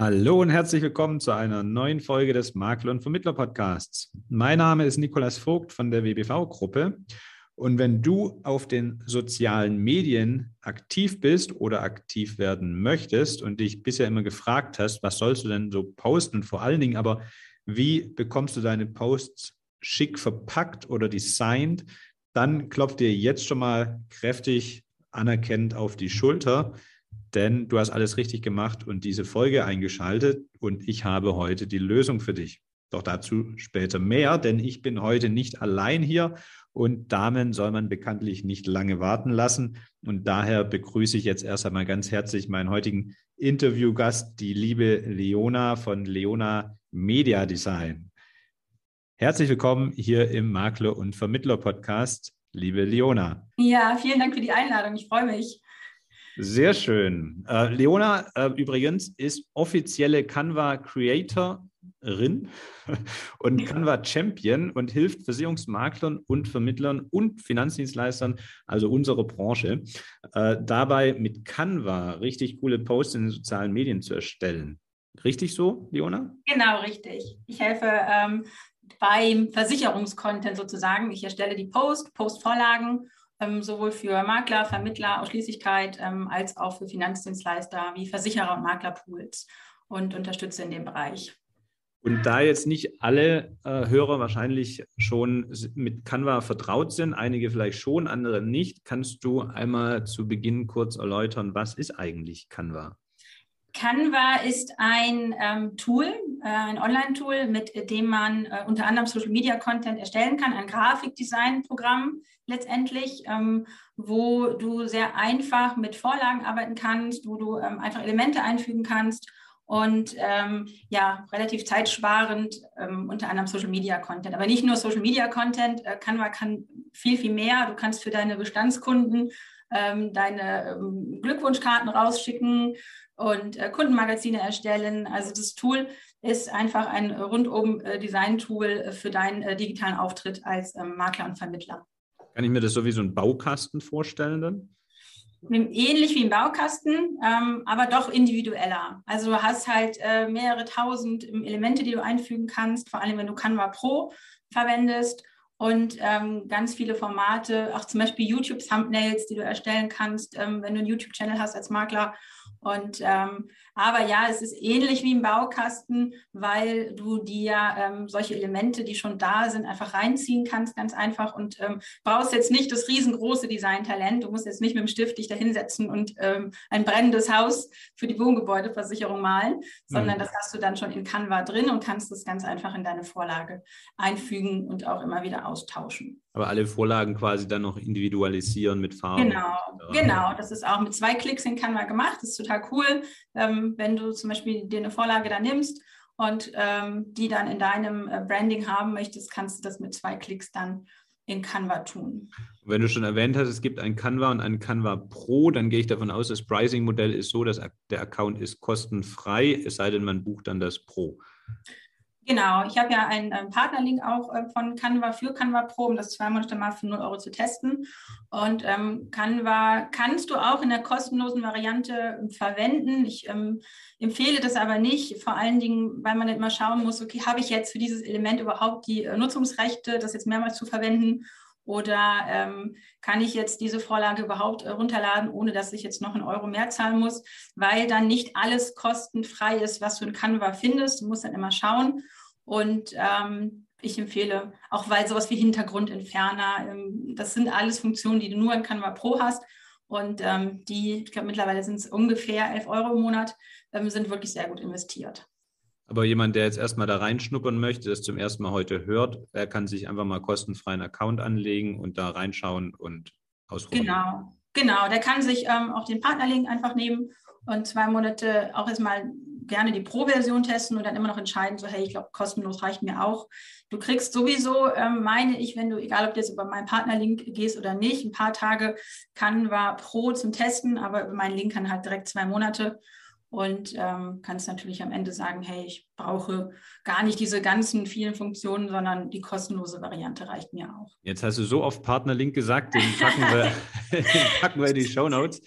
Hallo und herzlich willkommen zu einer neuen Folge des Makler und Vermittler Podcasts. Mein Name ist Nikolas Vogt von der WBV-Gruppe. Und wenn du auf den sozialen Medien aktiv bist oder aktiv werden möchtest und dich bisher immer gefragt hast, was sollst du denn so posten vor allen Dingen aber, wie bekommst du deine Posts schick verpackt oder designt, dann klopft dir jetzt schon mal kräftig anerkennend auf die Schulter denn du hast alles richtig gemacht und diese Folge eingeschaltet und ich habe heute die Lösung für dich. Doch dazu später mehr, denn ich bin heute nicht allein hier und Damen soll man bekanntlich nicht lange warten lassen. Und daher begrüße ich jetzt erst einmal ganz herzlich meinen heutigen Interviewgast, die liebe Leona von Leona Media Design. Herzlich willkommen hier im Makler und Vermittler Podcast, liebe Leona. Ja, vielen Dank für die Einladung. Ich freue mich. Sehr schön. Äh, Leona äh, übrigens ist offizielle Canva Creatorin und Canva Champion und hilft Versicherungsmaklern und Vermittlern und Finanzdienstleistern, also unsere Branche, äh, dabei mit Canva richtig coole Posts in den sozialen Medien zu erstellen. Richtig so, Leona? Genau, richtig. Ich helfe ähm, beim Versicherungskontent sozusagen. Ich erstelle die Post, Postvorlagen ähm, sowohl für Makler, Vermittler, Ausschließlichkeit ähm, als auch für Finanzdienstleister wie Versicherer und Maklerpools und unterstütze in dem Bereich. Und da jetzt nicht alle äh, Hörer wahrscheinlich schon mit Canva vertraut sind, einige vielleicht schon, andere nicht, kannst du einmal zu Beginn kurz erläutern, was ist eigentlich Canva? Canva ist ein ähm, Tool, äh, ein Online-Tool, mit dem man äh, unter anderem Social-Media-Content erstellen kann, ein Grafikdesign-Programm letztendlich, ähm, wo du sehr einfach mit Vorlagen arbeiten kannst, wo du ähm, einfach Elemente einfügen kannst und ähm, ja, relativ zeitsparend ähm, unter anderem Social-Media-Content. Aber nicht nur Social-Media-Content, äh, Canva kann viel, viel mehr. Du kannst für deine Bestandskunden ähm, deine Glückwunschkarten rausschicken und äh, Kundenmagazine erstellen. Also das Tool ist einfach ein rundum äh, Design-Tool für deinen äh, digitalen Auftritt als ähm, Makler und Vermittler. Kann ich mir das so wie so ein Baukasten vorstellen dann? Ähnlich wie ein Baukasten, ähm, aber doch individueller. Also du hast halt äh, mehrere tausend Elemente, die du einfügen kannst, vor allem wenn du Canva Pro verwendest und ähm, ganz viele Formate, auch zum Beispiel YouTube-Thumbnails, die du erstellen kannst, ähm, wenn du einen YouTube-Channel hast als Makler. Und ähm, aber ja, es ist ähnlich wie im Baukasten, weil du dir ähm, solche Elemente, die schon da sind, einfach reinziehen kannst, ganz einfach und ähm, brauchst jetzt nicht das riesengroße Designtalent. Du musst jetzt nicht mit dem Stift dich da hinsetzen und ähm, ein brennendes Haus für die Wohngebäudeversicherung malen, sondern mhm. das hast du dann schon in Canva drin und kannst das ganz einfach in deine Vorlage einfügen und auch immer wieder austauschen. Aber alle Vorlagen quasi dann noch individualisieren mit Farben. Genau, genau. Das ist auch mit zwei Klicks in Canva gemacht. Das ist total cool, ähm, wenn du zum Beispiel dir eine Vorlage da nimmst und ähm, die dann in deinem äh, Branding haben möchtest, kannst du das mit zwei Klicks dann in Canva tun. Wenn du schon erwähnt hast, es gibt ein Canva und ein Canva Pro, dann gehe ich davon aus, das Pricing-Modell ist so, dass der Account ist kostenfrei, es sei denn, man bucht dann das Pro. Genau, ich habe ja einen, einen Partnerlink auch äh, von Canva für Canva Pro, um das zwei Monate mal für 0 Euro zu testen. Und ähm, Canva kannst du auch in der kostenlosen Variante ähm, verwenden. Ich ähm, empfehle das aber nicht, vor allen Dingen, weil man nicht mal schauen muss, okay, habe ich jetzt für dieses Element überhaupt die äh, Nutzungsrechte, das jetzt mehrmals zu verwenden? Oder ähm, kann ich jetzt diese Vorlage überhaupt äh, runterladen, ohne dass ich jetzt noch einen Euro mehr zahlen muss, weil dann nicht alles kostenfrei ist, was du in Canva findest. Du musst dann immer schauen. Und ähm, ich empfehle, auch weil sowas wie Hintergrundentferner, ähm, das sind alles Funktionen, die du nur in Canva Pro hast. Und ähm, die, ich glaube, mittlerweile sind es ungefähr 11 Euro im Monat, ähm, sind wirklich sehr gut investiert. Aber jemand, der jetzt erstmal da reinschnuppern möchte, das zum ersten Mal heute hört, der kann sich einfach mal kostenfrei einen Account anlegen und da reinschauen und ausprobieren. Genau, genau. Der kann sich ähm, auch den Partnerlink einfach nehmen und zwei Monate auch erstmal gerne die Pro-Version testen und dann immer noch entscheiden, so hey, ich glaube, kostenlos reicht mir auch. Du kriegst sowieso, ähm, meine ich, wenn du, egal ob du jetzt über meinen Partnerlink gehst oder nicht, ein paar Tage kann war Pro zum Testen, aber über meinen Link kann halt direkt zwei Monate und ähm, kannst natürlich am Ende sagen, hey, ich brauche gar nicht diese ganzen vielen Funktionen, sondern die kostenlose Variante reicht mir auch. Jetzt hast du so oft Partnerlink gesagt, den packen wir, den packen wir in die Show Notes.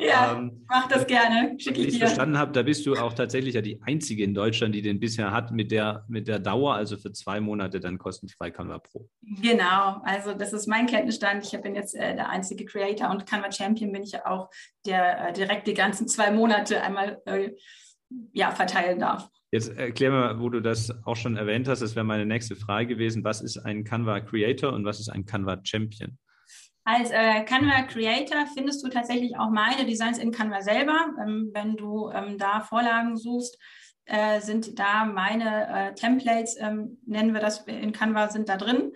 Ja, ähm, mach das gerne. Schick ich, ich verstanden habe, da bist du auch tatsächlich ja die einzige in Deutschland, die den bisher hat mit der, mit der Dauer, also für zwei Monate dann kostenfrei Canva Pro. Genau, also das ist mein Kenntnisstand. Ich bin jetzt äh, der einzige Creator und Canva Champion bin ich ja auch, der äh, direkt die ganzen zwei Monate einmal äh, ja, verteilen darf. Jetzt erklär mal, wo du das auch schon erwähnt hast, das wäre meine nächste Frage gewesen. Was ist ein Canva Creator und was ist ein Canva Champion? Als äh, Canva Creator findest du tatsächlich auch meine Designs in Canva selber. Ähm, wenn du ähm, da Vorlagen suchst, äh, sind da meine äh, Templates, ähm, nennen wir das in Canva, sind da drin.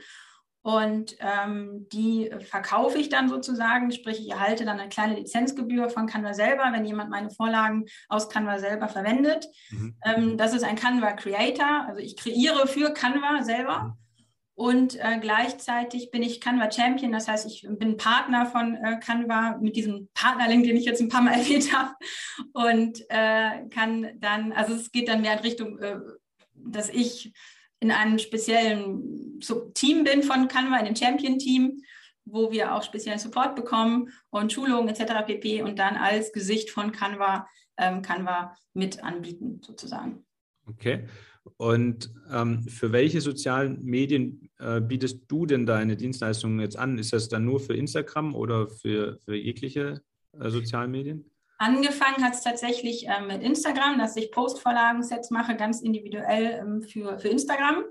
Und ähm, die verkaufe ich dann sozusagen, sprich ich erhalte dann eine kleine Lizenzgebühr von Canva selber, wenn jemand meine Vorlagen aus Canva selber verwendet. Mhm. Ähm, das ist ein Canva Creator, also ich kreiere für Canva selber. Mhm. Und äh, gleichzeitig bin ich Canva Champion, das heißt, ich bin Partner von äh, Canva mit diesem Partnerlink, den ich jetzt ein paar Mal erwähnt habe. Und äh, kann dann, also es geht dann mehr in Richtung, äh, dass ich in einem speziellen Team bin von Canva, in dem Champion-Team, wo wir auch speziellen Support bekommen und Schulungen etc. pp. und dann als Gesicht von Canva ähm, Canva mit anbieten, sozusagen. Okay. Und ähm, für welche sozialen Medien äh, bietest du denn deine Dienstleistungen jetzt an? Ist das dann nur für Instagram oder für, für jegliche äh, sozialen Medien? Angefangen hat es tatsächlich äh, mit Instagram, dass ich Postvorlagensets mache, ganz individuell ähm, für, für Instagram.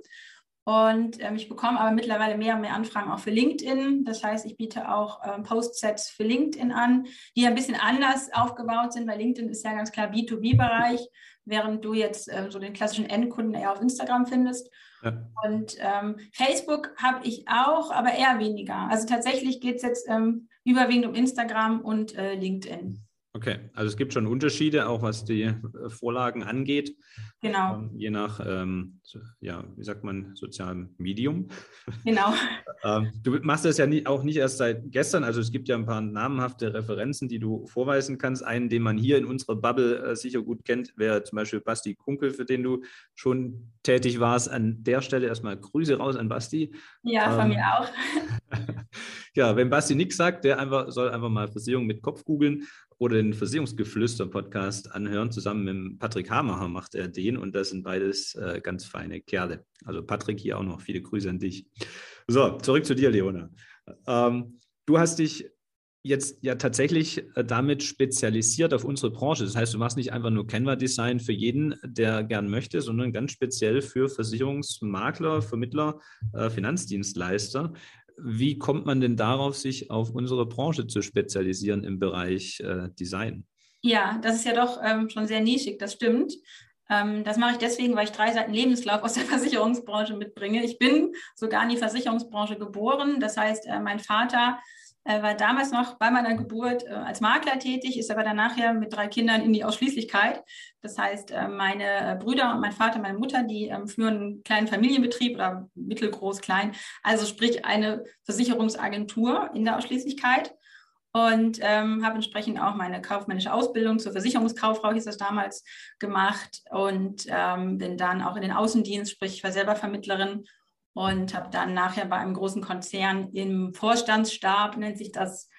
Und ähm, ich bekomme aber mittlerweile mehr und mehr Anfragen auch für LinkedIn. Das heißt, ich biete auch ähm, Postsets für LinkedIn an, die ein bisschen anders aufgebaut sind, weil LinkedIn ist ja ganz klar B2B-Bereich, während du jetzt ähm, so den klassischen Endkunden eher auf Instagram findest. Ja. Und ähm, Facebook habe ich auch, aber eher weniger. Also tatsächlich geht es jetzt ähm, überwiegend um Instagram und äh, LinkedIn. Okay, also es gibt schon Unterschiede, auch was die äh, Vorlagen angeht. Genau. Ähm, je nach, ähm, ja, wie sagt man, sozialem Medium. Genau. ähm, du machst das ja nie, auch nicht erst seit gestern. Also es gibt ja ein paar namhafte Referenzen, die du vorweisen kannst. Einen, den man hier in unserer Bubble äh, sicher gut kennt, wäre zum Beispiel Basti Kunkel, für den du schon tätig warst. An der Stelle erstmal Grüße raus an Basti. Ja, von mir ähm, auch. ja, wenn Basti nichts sagt, der einfach, soll einfach mal Versicherung mit Kopf googeln oder den Versicherungsgeflüster-Podcast anhören. Zusammen mit Patrick Hamacher macht er den und das sind beides äh, ganz feine Kerle. Also Patrick hier auch noch viele Grüße an dich. So, zurück zu dir, Leona. Ähm, du hast dich jetzt ja tatsächlich äh, damit spezialisiert auf unsere Branche. Das heißt, du machst nicht einfach nur Canva-Design für jeden, der gern möchte, sondern ganz speziell für Versicherungsmakler, Vermittler, äh, Finanzdienstleister. Wie kommt man denn darauf, sich auf unsere Branche zu spezialisieren im Bereich äh, Design? Ja, das ist ja doch ähm, schon sehr nischig, das stimmt. Ähm, das mache ich deswegen, weil ich drei Seiten Lebenslauf aus der Versicherungsbranche mitbringe. Ich bin sogar in die Versicherungsbranche geboren. Das heißt, äh, mein Vater er war damals noch bei meiner Geburt äh, als Makler tätig, ist aber dann nachher mit drei Kindern in die Ausschließlichkeit. Das heißt, äh, meine Brüder und mein Vater, meine Mutter, die ähm, führen einen kleinen Familienbetrieb oder mittelgroß klein, also sprich eine Versicherungsagentur in der Ausschließlichkeit und ähm, habe entsprechend auch meine kaufmännische Ausbildung zur Versicherungskauffrau, hieß das damals, gemacht und ähm, bin dann auch in den Außendienst, sprich ich war selber Vermittlerin und habe dann nachher bei einem großen Konzern im Vorstandsstab, nennt sich das,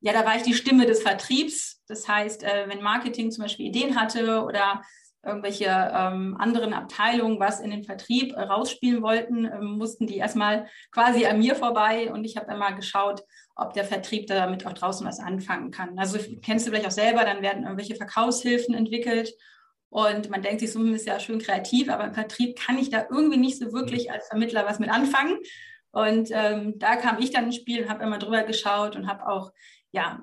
ja, da war ich die Stimme des Vertriebs. Das heißt, äh, wenn Marketing zum Beispiel Ideen hatte oder irgendwelche ähm, anderen Abteilungen was in den Vertrieb äh, rausspielen wollten, äh, mussten die erstmal quasi an mir vorbei und ich habe immer geschaut, ob der Vertrieb damit auch draußen was anfangen kann. Also kennst du vielleicht auch selber, dann werden irgendwelche Verkaufshilfen entwickelt und man denkt sich, so hm, ist ja schön kreativ, aber im Vertrieb kann ich da irgendwie nicht so wirklich als Vermittler was mit anfangen. Und ähm, da kam ich dann ins Spiel und habe immer drüber geschaut und habe auch ja,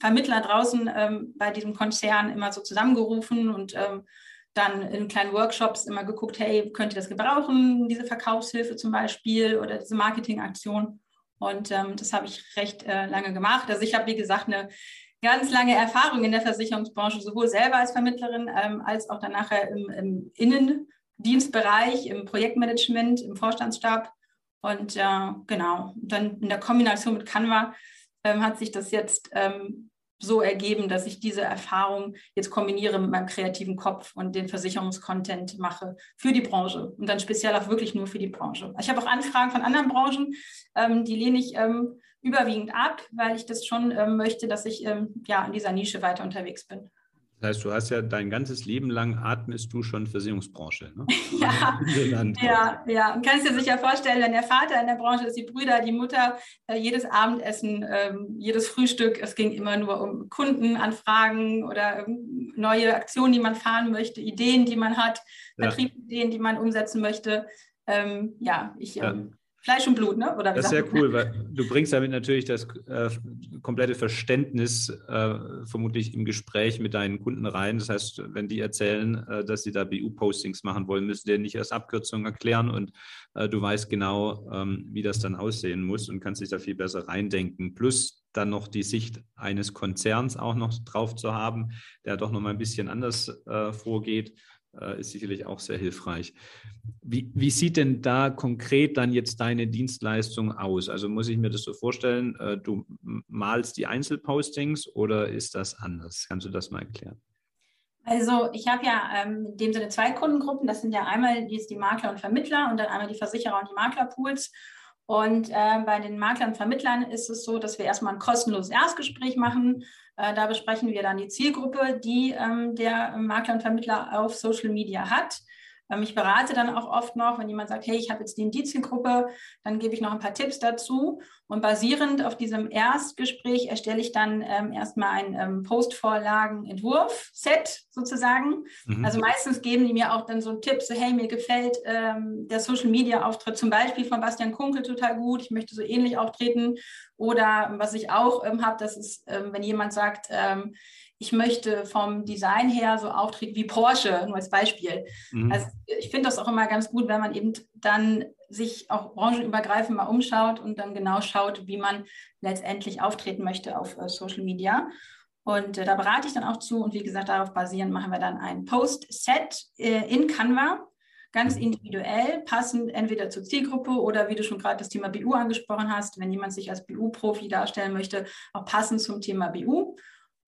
Vermittler draußen ähm, bei diesem Konzern immer so zusammengerufen und ähm, dann in kleinen Workshops immer geguckt, hey, könnt ihr das gebrauchen, diese Verkaufshilfe zum Beispiel oder diese Marketingaktion. Und ähm, das habe ich recht äh, lange gemacht. Also ich habe, wie gesagt, eine ganz lange Erfahrung in der Versicherungsbranche, sowohl selber als Vermittlerin ähm, als auch dann nachher im, im, Innendienstbereich, im Projektmanagement, im Vorstandsstab. Und äh, genau, dann in der Kombination mit Canva ähm, hat sich das jetzt ähm, so ergeben, dass ich diese Erfahrung jetzt kombiniere mit meinem kreativen Kopf und den Versicherungskontent mache für die Branche und dann speziell auch wirklich nur für die Branche. Ich habe auch Anfragen von anderen Branchen, ähm, die lehne ich ähm, überwiegend ab, weil ich das schon ähm, möchte, dass ich ähm, ja in dieser Nische weiter unterwegs bin. Das heißt, du hast ja dein ganzes Leben lang atmest du schon Versicherungsbranche. Ne? ja, ja, ja. Und kannst dir sicher vorstellen, wenn der Vater in der Branche ist, die Brüder, die Mutter, äh, jedes Abendessen, ähm, jedes Frühstück, es ging immer nur um Kundenanfragen oder ähm, neue Aktionen, die man fahren möchte, Ideen, die man hat, ja. Vertriebsideen, die man umsetzen möchte. Ähm, ja, ich. Ähm, Fleisch und Blut, ne? Oder das ist sehr cool, weil du bringst damit natürlich das äh, komplette Verständnis äh, vermutlich im Gespräch mit deinen Kunden rein. Das heißt, wenn die erzählen, äh, dass sie da BU-Postings machen wollen, müssen die nicht erst Abkürzungen erklären und äh, du weißt genau, ähm, wie das dann aussehen muss und kannst dich da viel besser reindenken. Plus dann noch die Sicht eines Konzerns auch noch drauf zu haben, der doch noch mal ein bisschen anders äh, vorgeht ist sicherlich auch sehr hilfreich. Wie, wie, sieht denn da konkret dann jetzt deine Dienstleistung aus? Also muss ich mir das so vorstellen, äh, du malst die Einzelpostings oder ist das anders? Kannst du das mal erklären? Also ich habe ja ähm, in dem Sinne zwei Kundengruppen. Das sind ja einmal die, die Makler und Vermittler und dann einmal die Versicherer und die Maklerpools. Und äh, bei den Maklern und Vermittlern ist es so, dass wir erstmal ein kostenloses Erstgespräch machen. Äh, da besprechen wir dann die Zielgruppe, die ähm, der Makler und Vermittler auf Social Media hat. Ich berate dann auch oft noch, wenn jemand sagt, hey, ich habe jetzt die Indiziengruppe, dann gebe ich noch ein paar Tipps dazu. Und basierend auf diesem Erstgespräch erstelle ich dann ähm, erstmal ein ähm, Postvorlagen-Entwurf-Set sozusagen. Mhm. Also meistens geben die mir auch dann so Tipps, so, hey, mir gefällt ähm, der Social-Media-Auftritt zum Beispiel von Bastian Kunkel total gut, ich möchte so ähnlich auftreten. Oder was ich auch ähm, habe, das ist, ähm, wenn jemand sagt, ähm, ich möchte vom Design her so auftreten wie Porsche, nur als Beispiel. Mhm. Also ich finde das auch immer ganz gut, wenn man eben dann sich auch branchenübergreifend mal umschaut und dann genau schaut, wie man letztendlich auftreten möchte auf äh, Social Media. Und äh, da berate ich dann auch zu und wie gesagt, darauf basierend machen wir dann ein Post-Set äh, in Canva, ganz mhm. individuell, passend entweder zur Zielgruppe oder wie du schon gerade das Thema BU angesprochen hast, wenn jemand sich als BU-Profi darstellen möchte, auch passend zum Thema BU.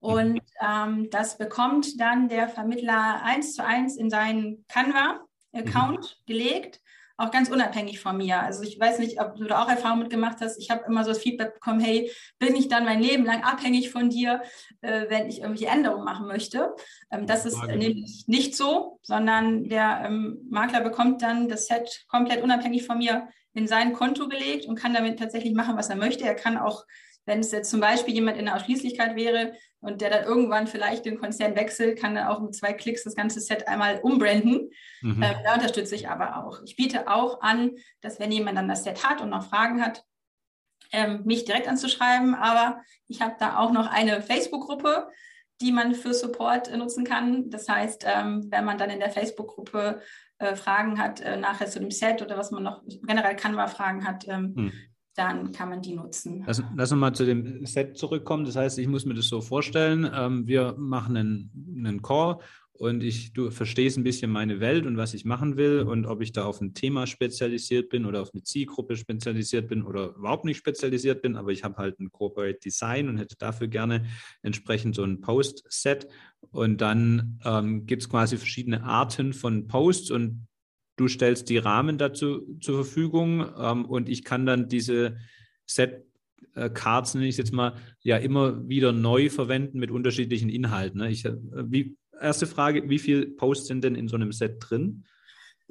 Und ähm, das bekommt dann der Vermittler eins zu eins in seinen Canva-Account mhm. gelegt, auch ganz unabhängig von mir. Also ich weiß nicht, ob du da auch Erfahrung mitgemacht hast. Ich habe immer so das Feedback bekommen, hey, bin ich dann mein Leben lang abhängig von dir, äh, wenn ich irgendwelche Änderungen machen möchte? Ähm, das ist nämlich nicht so, sondern der ähm, Makler bekommt dann das Set komplett unabhängig von mir in sein Konto gelegt und kann damit tatsächlich machen, was er möchte. Er kann auch wenn es jetzt zum Beispiel jemand in der Ausschließlichkeit wäre und der dann irgendwann vielleicht den Konzern wechselt, kann er auch mit zwei Klicks das ganze Set einmal umbranden. Mhm. Ähm, da unterstütze ich aber auch. Ich biete auch an, dass wenn jemand dann das Set hat und noch Fragen hat, ähm, mich direkt anzuschreiben. Aber ich habe da auch noch eine Facebook-Gruppe, die man für Support äh, nutzen kann. Das heißt, ähm, wenn man dann in der Facebook-Gruppe äh, Fragen hat, äh, nachher zu dem Set oder was man noch generell Canva-Fragen hat, ähm, hm dann kann man die nutzen. Lass, lass uns mal zu dem Set zurückkommen. Das heißt, ich muss mir das so vorstellen, ähm, wir machen einen, einen Call und ich, du verstehst ein bisschen meine Welt und was ich machen will und ob ich da auf ein Thema spezialisiert bin oder auf eine Zielgruppe spezialisiert bin oder überhaupt nicht spezialisiert bin, aber ich habe halt ein Corporate Design und hätte dafür gerne entsprechend so ein Post-Set. Und dann ähm, gibt es quasi verschiedene Arten von Posts und du stellst die Rahmen dazu zur Verfügung ähm, und ich kann dann diese Set äh, Cards, nenne ich es jetzt mal, ja immer wieder neu verwenden mit unterschiedlichen Inhalten. Ne? Ich, äh, wie, erste Frage, wie viele Posts sind denn in so einem Set drin?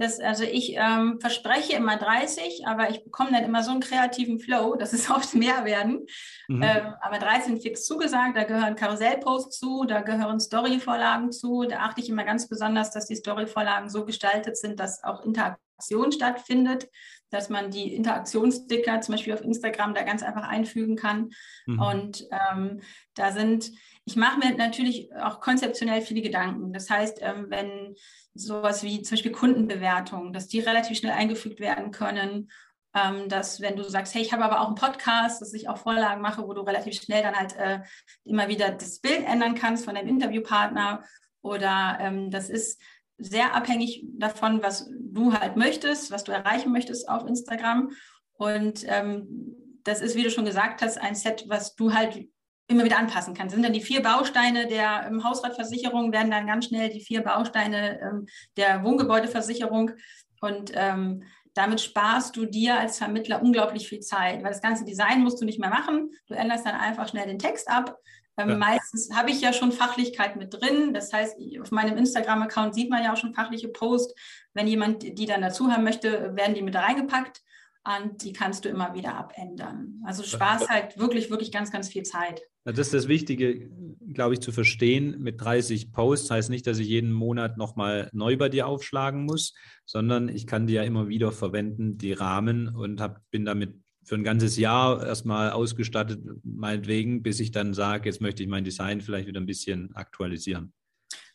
Das, also ich ähm, verspreche immer 30, aber ich bekomme dann immer so einen kreativen Flow, dass es oft mehr werden. Mhm. Ähm, aber 13 sind fix zugesagt, da gehören Karussellposts zu, da gehören Storyvorlagen zu. Da achte ich immer ganz besonders, dass die Storyvorlagen so gestaltet sind, dass auch Interaktion stattfindet, dass man die Interaktionssticker zum Beispiel auf Instagram da ganz einfach einfügen kann. Mhm. Und ähm, da sind, ich mache mir natürlich auch konzeptionell viele Gedanken. Das heißt, ähm, wenn sowas wie zum Beispiel Kundenbewertungen, dass die relativ schnell eingefügt werden können. Ähm, dass wenn du sagst, hey, ich habe aber auch einen Podcast, dass ich auch Vorlagen mache, wo du relativ schnell dann halt äh, immer wieder das Bild ändern kannst von deinem Interviewpartner. Oder ähm, das ist sehr abhängig davon, was du halt möchtest, was du erreichen möchtest auf Instagram. Und ähm, das ist, wie du schon gesagt hast, ein Set, was du halt immer wieder anpassen kann. Das sind dann die vier Bausteine der ähm, Hausratversicherung, werden dann ganz schnell die vier Bausteine ähm, der Wohngebäudeversicherung. Und ähm, damit sparst du dir als Vermittler unglaublich viel Zeit, weil das ganze Design musst du nicht mehr machen. Du änderst dann einfach schnell den Text ab. Ähm, ja. Meistens habe ich ja schon Fachlichkeit mit drin. Das heißt, auf meinem Instagram-Account sieht man ja auch schon fachliche Posts. Wenn jemand die dann dazu haben möchte, werden die mit reingepackt und die kannst du immer wieder abändern. Also Spaß halt wirklich, wirklich ganz, ganz viel Zeit. Das ist das Wichtige, glaube ich, zu verstehen. Mit 30 Posts heißt nicht, dass ich jeden Monat nochmal neu bei dir aufschlagen muss, sondern ich kann die ja immer wieder verwenden, die Rahmen, und hab, bin damit für ein ganzes Jahr erstmal ausgestattet, meinetwegen, bis ich dann sage, jetzt möchte ich mein Design vielleicht wieder ein bisschen aktualisieren.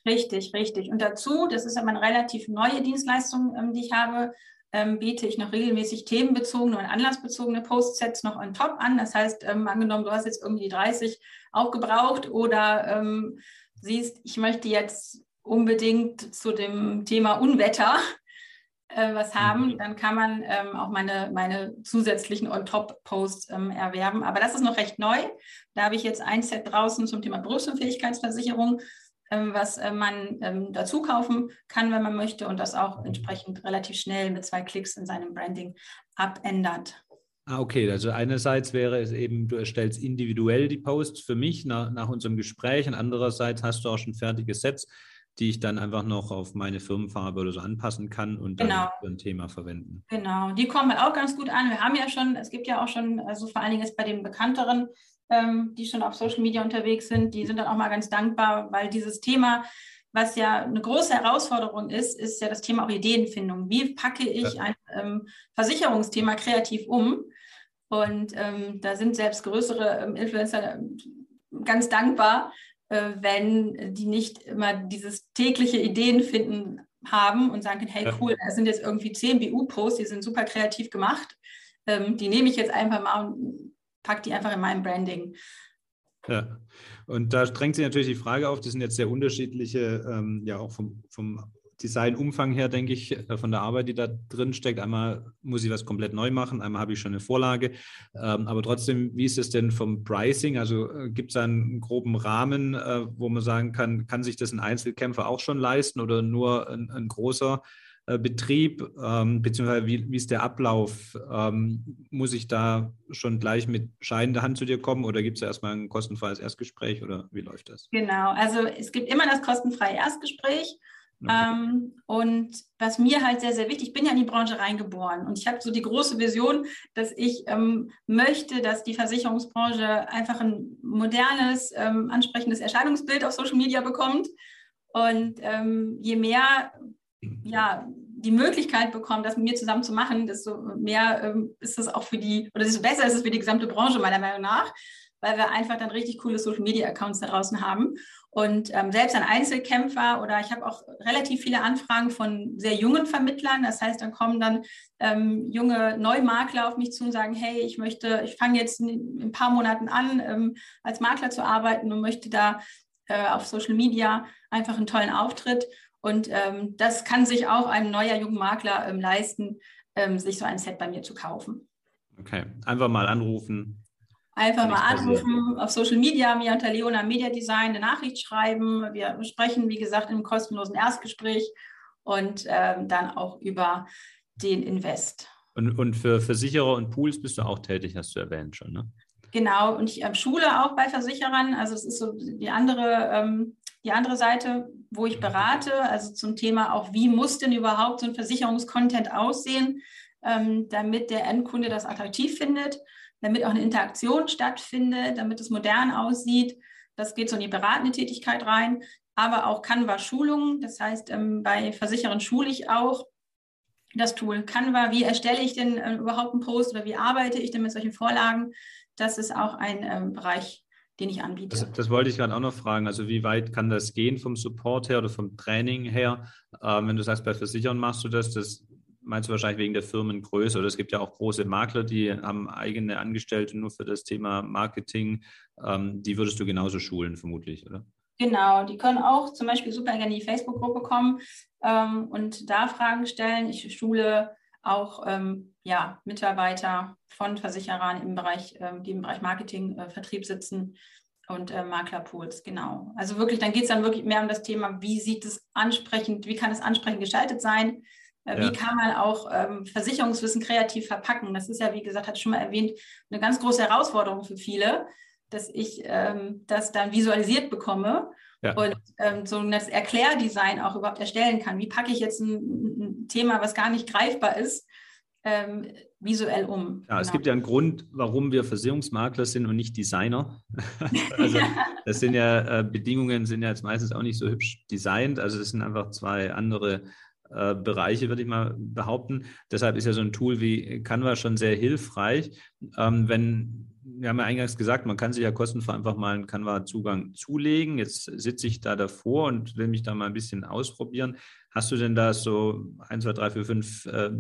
Richtig, richtig. Und dazu, das ist aber eine relativ neue Dienstleistung, ähm, die ich habe, ähm, biete ich noch regelmäßig themenbezogene und anlassbezogene Postsets noch on top an. Das heißt, ähm, angenommen, du hast jetzt irgendwie die 30 aufgebraucht oder ähm, siehst, ich möchte jetzt unbedingt zu dem Thema Unwetter äh, was haben, mhm. dann kann man ähm, auch meine, meine zusätzlichen On-Top-Posts ähm, erwerben. Aber das ist noch recht neu. Da habe ich jetzt ein Set draußen zum Thema Berufsunfähigkeitsversicherung ähm, was äh, man ähm, dazu kaufen kann, wenn man möchte und das auch entsprechend relativ schnell mit zwei Klicks in seinem Branding abändert. Ah, okay. Also einerseits wäre es eben, du erstellst individuell die Posts für mich nach, nach unserem Gespräch und andererseits hast du auch schon fertige Sets, die ich dann einfach noch auf meine Firmenfarbe oder so anpassen kann und dann genau. für ein Thema verwenden. Genau, die kommen halt auch ganz gut an. Wir haben ja schon, es gibt ja auch schon, also vor allen Dingen jetzt bei den bekannteren ähm, die schon auf Social Media unterwegs sind, die sind dann auch mal ganz dankbar, weil dieses Thema, was ja eine große Herausforderung ist, ist ja das Thema auch Ideenfindung. Wie packe ich ein ähm, Versicherungsthema kreativ um? Und ähm, da sind selbst größere ähm, Influencer ganz dankbar, äh, wenn die nicht immer dieses tägliche Ideenfinden haben und sagen, hey cool, da sind jetzt irgendwie zehn BU-Posts, die sind super kreativ gemacht. Ähm, die nehme ich jetzt einfach mal und pack die einfach in mein Branding. Ja, und da drängt sich natürlich die Frage auf, das sind jetzt sehr unterschiedliche, ähm, ja auch vom, vom Designumfang her, denke ich, äh, von der Arbeit, die da drin steckt. Einmal muss ich was komplett neu machen, einmal habe ich schon eine Vorlage. Ähm, aber trotzdem, wie ist es denn vom Pricing? Also äh, gibt es einen groben Rahmen, äh, wo man sagen kann, kann sich das ein Einzelkämpfer auch schon leisten oder nur ein, ein großer Betrieb, ähm, beziehungsweise wie, wie ist der Ablauf? Ähm, muss ich da schon gleich mit Schein der Hand zu dir kommen oder gibt es erstmal ein kostenfreies Erstgespräch oder wie läuft das? Genau, also es gibt immer das kostenfreie Erstgespräch. Okay. Ähm, und was mir halt sehr, sehr wichtig, ich bin ja in die Branche reingeboren und ich habe so die große Vision, dass ich ähm, möchte, dass die Versicherungsbranche einfach ein modernes, ähm, ansprechendes Erscheinungsbild auf Social Media bekommt. Und ähm, je mehr ja, die Möglichkeit bekommen, das mit mir zusammen zu machen, desto mehr ähm, ist es auch für die, oder desto besser ist es für die gesamte Branche, meiner Meinung nach, weil wir einfach dann richtig coole Social Media Accounts da draußen haben. Und ähm, selbst ein Einzelkämpfer oder ich habe auch relativ viele Anfragen von sehr jungen Vermittlern. Das heißt, dann kommen dann ähm, junge Neumakler auf mich zu und sagen, hey, ich möchte, ich fange jetzt in, ein paar Monaten an, ähm, als Makler zu arbeiten und möchte da äh, auf Social Media einfach einen tollen Auftritt. Und ähm, das kann sich auch ein neuer Jugendmakler ähm, leisten, ähm, sich so ein Set bei mir zu kaufen. Okay, einfach mal anrufen. Einfach mal anrufen, auf Social Media, mir unter Leona Media Design eine Nachricht schreiben. Wir sprechen, wie gesagt, im kostenlosen Erstgespräch und ähm, dann auch über den Invest. Und, und für Versicherer und Pools bist du auch tätig, hast du erwähnt schon, ne? Genau, und ich ähm, schule auch bei Versicherern. Also es ist so die andere ähm, die andere Seite, wo ich berate, also zum Thema auch, wie muss denn überhaupt so ein Versicherungskontent aussehen, ähm, damit der Endkunde das attraktiv findet, damit auch eine Interaktion stattfindet, damit es modern aussieht. Das geht so in die beratende Tätigkeit rein, aber auch Canva-Schulungen. Das heißt, ähm, bei Versicherern schule ich auch das Tool Canva. Wie erstelle ich denn äh, überhaupt einen Post oder wie arbeite ich denn mit solchen Vorlagen? Das ist auch ein ähm, Bereich, den ich anbiete. Das, das wollte ich gerade auch noch fragen. Also wie weit kann das gehen vom Support her oder vom Training her? Ähm, wenn du sagst, bei Versichern machst du das, das meinst du wahrscheinlich wegen der Firmengröße oder es gibt ja auch große Makler, die haben eigene Angestellte nur für das Thema Marketing. Ähm, die würdest du genauso schulen, vermutlich, oder? Genau, die können auch zum Beispiel super gerne in die Facebook-Gruppe kommen ähm, und da Fragen stellen. Ich schule auch ähm, ja, Mitarbeiter von Versicherern im Bereich, ähm, die im Bereich Marketing, äh, Vertrieb sitzen, und äh, Maklerpools, genau. Also wirklich, dann geht es dann wirklich mehr um das Thema, wie sieht es ansprechend, wie kann es ansprechend gestaltet sein? Äh, ja. Wie kann man auch ähm, Versicherungswissen kreativ verpacken? Das ist ja, wie gesagt, hat schon mal erwähnt, eine ganz große Herausforderung für viele, dass ich ähm, das dann visualisiert bekomme ja. und ähm, so das Erklärdesign auch überhaupt erstellen kann. Wie packe ich jetzt ein, ein Thema, was gar nicht greifbar ist, ähm, visuell um. Ja, genau. es gibt ja einen Grund, warum wir Versicherungsmakler sind und nicht Designer. also das sind ja äh, Bedingungen, sind ja jetzt meistens auch nicht so hübsch designt. Also das sind einfach zwei andere äh, Bereiche, würde ich mal behaupten. Deshalb ist ja so ein Tool wie Canva schon sehr hilfreich. Ähm, wenn wir haben ja eingangs gesagt, man kann sich ja kostenfrei einfach mal einen Canva-Zugang zulegen. Jetzt sitze ich da davor und will mich da mal ein bisschen ausprobieren. Hast du denn da so 1, 2, 3, 4, 5 äh,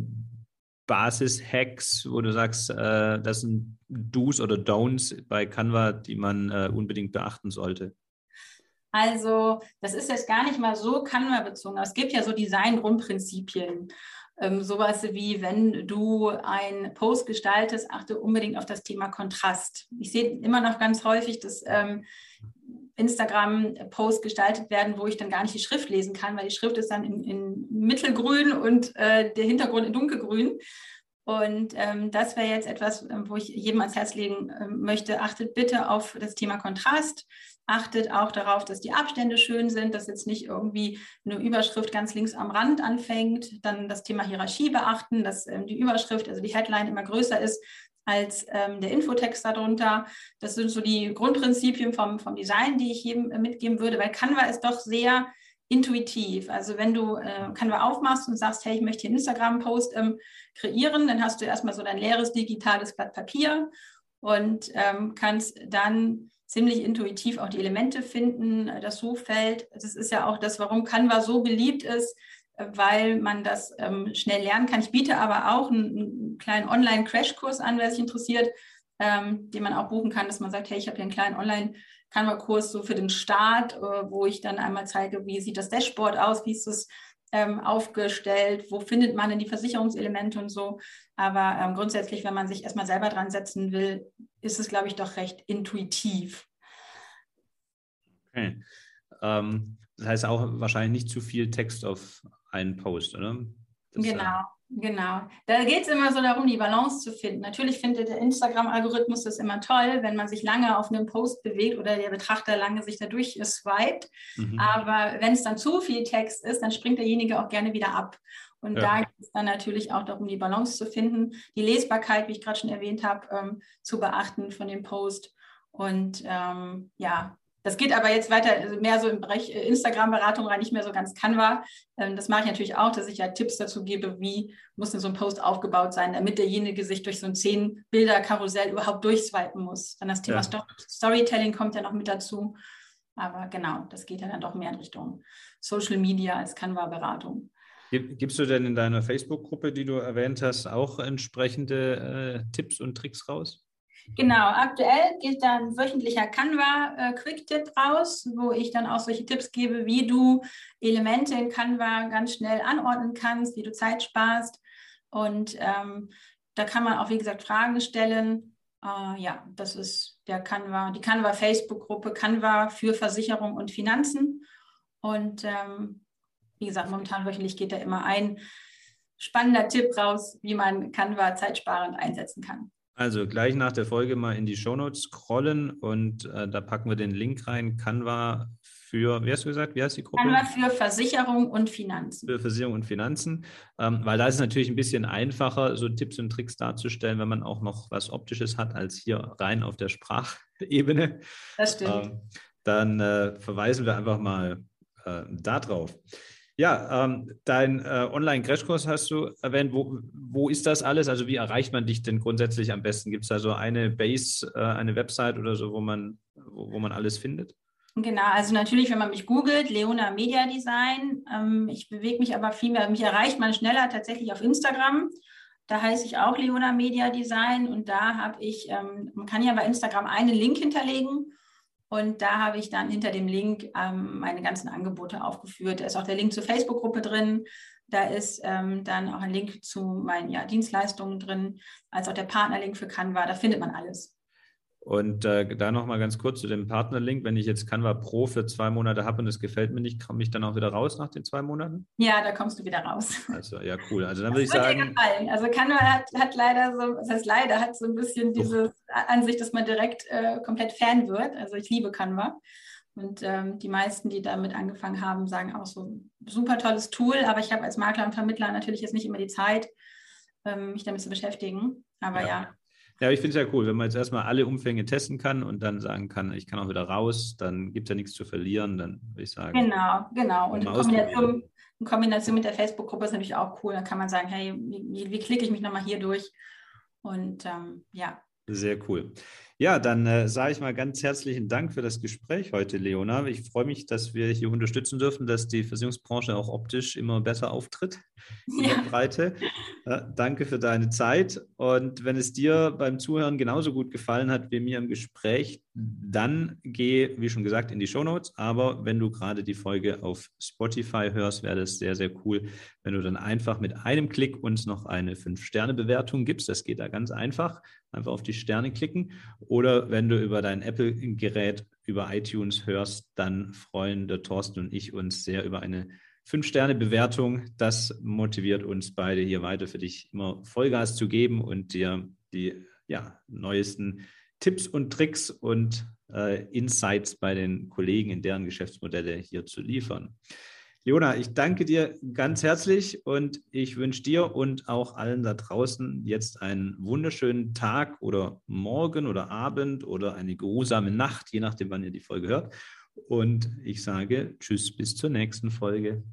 Basis-Hacks, wo du sagst, äh, das sind Do's oder Don'ts bei Canva, die man äh, unbedingt beachten sollte? Also, das ist jetzt gar nicht mal so Canva-bezogen. Es gibt ja so Design-Grundprinzipien. Ähm, sowas wie, wenn du ein Post gestaltest, achte unbedingt auf das Thema Kontrast. Ich sehe immer noch ganz häufig, dass ähm, Instagram-Posts gestaltet werden, wo ich dann gar nicht die Schrift lesen kann, weil die Schrift ist dann in, in mittelgrün und äh, der Hintergrund in dunkelgrün. Und ähm, das wäre jetzt etwas, ähm, wo ich jedem ans Herz legen äh, möchte. Achtet bitte auf das Thema Kontrast. Achtet auch darauf, dass die Abstände schön sind, dass jetzt nicht irgendwie eine Überschrift ganz links am Rand anfängt. Dann das Thema Hierarchie beachten, dass ähm, die Überschrift, also die Headline immer größer ist als ähm, der Infotext darunter. Das sind so die Grundprinzipien vom, vom Design, die ich jedem äh, mitgeben würde, weil Canva ist doch sehr intuitiv. Also wenn du äh, Canva aufmachst und sagst, hey, ich möchte hier einen Instagram-Post ähm, kreieren, dann hast du erstmal so dein leeres digitales Blatt Papier und ähm, kannst dann ziemlich intuitiv auch die Elemente finden, das Suchfeld. Das ist ja auch das, warum Canva so beliebt ist, weil man das ähm, schnell lernen kann. Ich biete aber auch einen, einen kleinen Online-Crashkurs an, wer sich interessiert, ähm, den man auch buchen kann, dass man sagt, hey, ich habe hier einen kleinen Online-Canva-Kurs so für den Start, äh, wo ich dann einmal zeige, wie sieht das Dashboard aus, wie ist es ähm, aufgestellt, wo findet man denn die Versicherungselemente und so. Aber ähm, grundsätzlich, wenn man sich erstmal selber dran setzen will, ist es, glaube ich, doch recht intuitiv. Okay. Ähm, das heißt auch wahrscheinlich nicht zu viel Text auf einen Post, oder? Das genau, genau. Da geht es immer so darum, die Balance zu finden. Natürlich findet der Instagram-Algorithmus das immer toll, wenn man sich lange auf einem Post bewegt oder der Betrachter lange sich dadurch swiped. Mhm. Aber wenn es dann zu viel Text ist, dann springt derjenige auch gerne wieder ab. Und ja. da geht es dann natürlich auch darum, die Balance zu finden, die Lesbarkeit, wie ich gerade schon erwähnt habe, ähm, zu beachten von dem Post. Und ähm, ja, das geht aber jetzt weiter, also mehr so im Bereich äh, Instagram-Beratung rein, nicht mehr so ganz Canva. Ähm, das mache ich natürlich auch, dass ich ja Tipps dazu gebe, wie muss denn so ein Post aufgebaut sein, damit derjenige sich durch so ein zehn Bilder Karussell überhaupt durchswipen muss. Dann das Thema ja. Storytelling kommt ja noch mit dazu. Aber genau, das geht ja dann doch mehr in Richtung Social Media als Canva-Beratung. Gibst du denn in deiner Facebook-Gruppe, die du erwähnt hast, auch entsprechende äh, Tipps und Tricks raus? Genau, aktuell geht dann wöchentlicher Canva äh, Quick-Tipp raus, wo ich dann auch solche Tipps gebe, wie du Elemente in Canva ganz schnell anordnen kannst, wie du Zeit sparst. Und ähm, da kann man auch, wie gesagt, Fragen stellen. Äh, ja, das ist der Canva, die Canva Facebook-Gruppe Canva für Versicherung und Finanzen. Und ähm, wie gesagt, momentan wöchentlich geht da immer ein spannender Tipp raus, wie man Canva zeitsparend einsetzen kann. Also gleich nach der Folge mal in die Shownotes scrollen und äh, da packen wir den Link rein. Canva für, wie hast du gesagt, wie heißt die Gruppe? Canva für Versicherung und Finanzen. Für Versicherung und Finanzen, ähm, weil da ist es natürlich ein bisschen einfacher, so Tipps und Tricks darzustellen, wenn man auch noch was Optisches hat, als hier rein auf der Sprachebene. Das stimmt. Ähm, dann äh, verweisen wir einfach mal äh, darauf. Ja, ähm, dein äh, Online-Crashkurs hast du erwähnt. Wo, wo ist das alles? Also wie erreicht man dich denn grundsätzlich am besten? Gibt es da so eine Base, äh, eine Website oder so, wo man, wo, wo, man alles findet? Genau, also natürlich, wenn man mich googelt, Leona Media Design. Ähm, ich bewege mich aber viel mehr, mich erreicht man schneller tatsächlich auf Instagram. Da heiße ich auch Leona Media Design und da habe ich, ähm, man kann ja bei Instagram einen Link hinterlegen und da habe ich dann hinter dem Link ähm, meine ganzen Angebote aufgeführt. Da ist auch der Link zur Facebook-Gruppe drin. Da ist ähm, dann auch ein Link zu meinen ja, Dienstleistungen drin, als auch der Partnerlink für Canva. Da findet man alles. Und äh, da nochmal ganz kurz zu dem Partnerlink. Wenn ich jetzt Canva Pro für zwei Monate habe und es gefällt mir nicht, komme ich dann auch wieder raus nach den zwei Monaten? Ja, da kommst du wieder raus. Also ja, cool. Also dann würde ich sagen. Dir gefallen. Also Canva hat, hat leider so, das heißt leider, hat so ein bisschen diese Ansicht, dass man direkt äh, komplett Fan wird. Also ich liebe Canva. Und ähm, die meisten, die damit angefangen haben, sagen auch so, super tolles Tool, aber ich habe als Makler und Vermittler natürlich jetzt nicht immer die Zeit, ähm, mich damit zu beschäftigen. Aber ja. ja. Ja, ich finde es ja cool, wenn man jetzt erstmal alle Umfänge testen kann und dann sagen kann, ich kann auch wieder raus, dann gibt es ja nichts zu verlieren, dann würde ich sagen. Genau, genau. Und in Kombination, in Kombination, mit der Facebook-Gruppe ist natürlich auch cool. Da kann man sagen, hey, wie, wie klicke ich mich nochmal hier durch? Und ähm, ja. Sehr cool. Ja, dann äh, sage ich mal ganz herzlichen Dank für das Gespräch heute, Leona. Ich freue mich, dass wir hier unterstützen dürfen, dass die Versicherungsbranche auch optisch immer besser auftritt in ja. der Breite. Äh, danke für deine Zeit. Und wenn es dir beim Zuhören genauso gut gefallen hat wie mir im Gespräch, dann geh, wie schon gesagt, in die Show Notes. Aber wenn du gerade die Folge auf Spotify hörst, wäre das sehr, sehr cool, wenn du dann einfach mit einem Klick uns noch eine 5-Sterne-Bewertung gibst. Das geht da ganz einfach. Einfach auf die Sterne klicken oder wenn du über dein Apple-Gerät über iTunes hörst, dann freuen der Thorsten und ich uns sehr über eine Fünf-Sterne-Bewertung. Das motiviert uns beide hier weiter für dich immer Vollgas zu geben und dir die ja, neuesten Tipps und Tricks und äh, Insights bei den Kollegen in deren Geschäftsmodelle hier zu liefern. Leona, ich danke dir ganz herzlich und ich wünsche dir und auch allen da draußen jetzt einen wunderschönen Tag oder Morgen oder Abend oder eine geruhsame Nacht, je nachdem, wann ihr die Folge hört. Und ich sage Tschüss bis zur nächsten Folge.